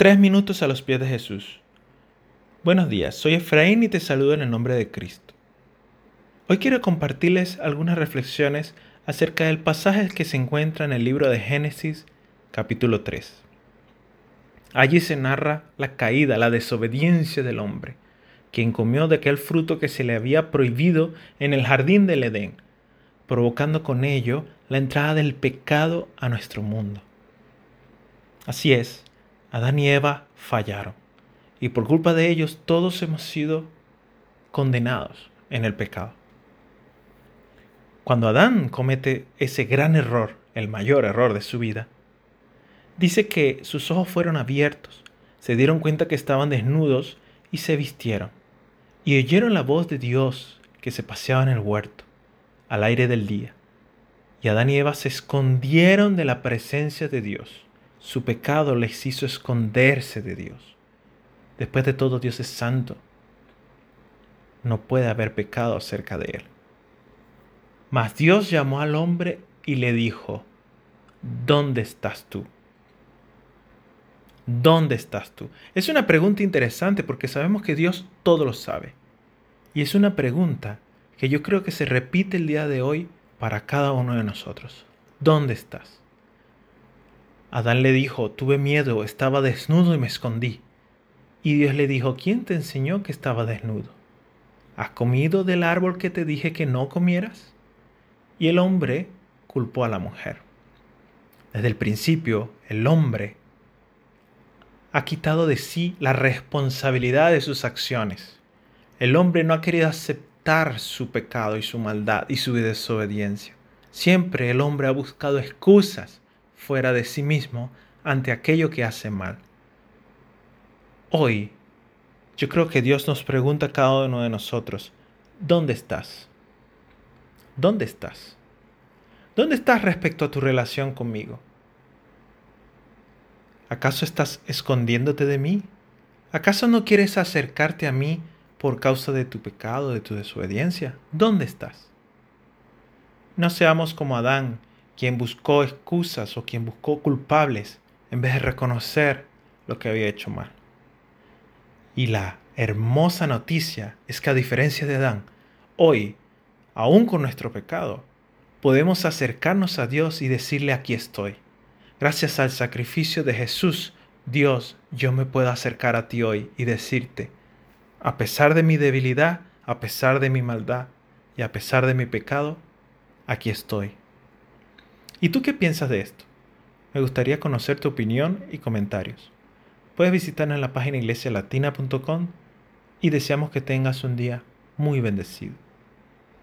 Tres minutos a los pies de Jesús. Buenos días, soy Efraín y te saludo en el nombre de Cristo. Hoy quiero compartirles algunas reflexiones acerca del pasaje que se encuentra en el libro de Génesis capítulo 3. Allí se narra la caída, la desobediencia del hombre, quien comió de aquel fruto que se le había prohibido en el jardín del Edén, provocando con ello la entrada del pecado a nuestro mundo. Así es, Adán y Eva fallaron. Y por culpa de ellos todos hemos sido condenados en el pecado. Cuando Adán comete ese gran error, el mayor error de su vida, dice que sus ojos fueron abiertos, se dieron cuenta que estaban desnudos y se vistieron. Y oyeron la voz de Dios que se paseaba en el huerto, al aire del día. Y Adán y Eva se escondieron de la presencia de Dios su pecado les hizo esconderse de Dios. Después de todo, Dios es santo. No puede haber pecado cerca de él. Mas Dios llamó al hombre y le dijo, ¿dónde estás tú? ¿Dónde estás tú? Es una pregunta interesante porque sabemos que Dios todo lo sabe. Y es una pregunta que yo creo que se repite el día de hoy para cada uno de nosotros. ¿Dónde estás? Adán le dijo, tuve miedo, estaba desnudo y me escondí. Y Dios le dijo, ¿quién te enseñó que estaba desnudo? ¿Has comido del árbol que te dije que no comieras? Y el hombre culpó a la mujer. Desde el principio, el hombre ha quitado de sí la responsabilidad de sus acciones. El hombre no ha querido aceptar su pecado y su maldad y su desobediencia. Siempre el hombre ha buscado excusas fuera de sí mismo ante aquello que hace mal. Hoy, yo creo que Dios nos pregunta a cada uno de nosotros, ¿dónde estás? ¿Dónde estás? ¿Dónde estás respecto a tu relación conmigo? ¿Acaso estás escondiéndote de mí? ¿Acaso no quieres acercarte a mí por causa de tu pecado, de tu desobediencia? ¿Dónde estás? No seamos como Adán, quien buscó excusas o quien buscó culpables en vez de reconocer lo que había hecho mal. Y la hermosa noticia es que a diferencia de Adán, hoy, aún con nuestro pecado, podemos acercarnos a Dios y decirle aquí estoy. Gracias al sacrificio de Jesús, Dios, yo me puedo acercar a ti hoy y decirte, a pesar de mi debilidad, a pesar de mi maldad y a pesar de mi pecado, aquí estoy. ¿Y tú qué piensas de esto? Me gustaría conocer tu opinión y comentarios. Puedes visitarnos en la página iglesialatina.com y deseamos que tengas un día muy bendecido.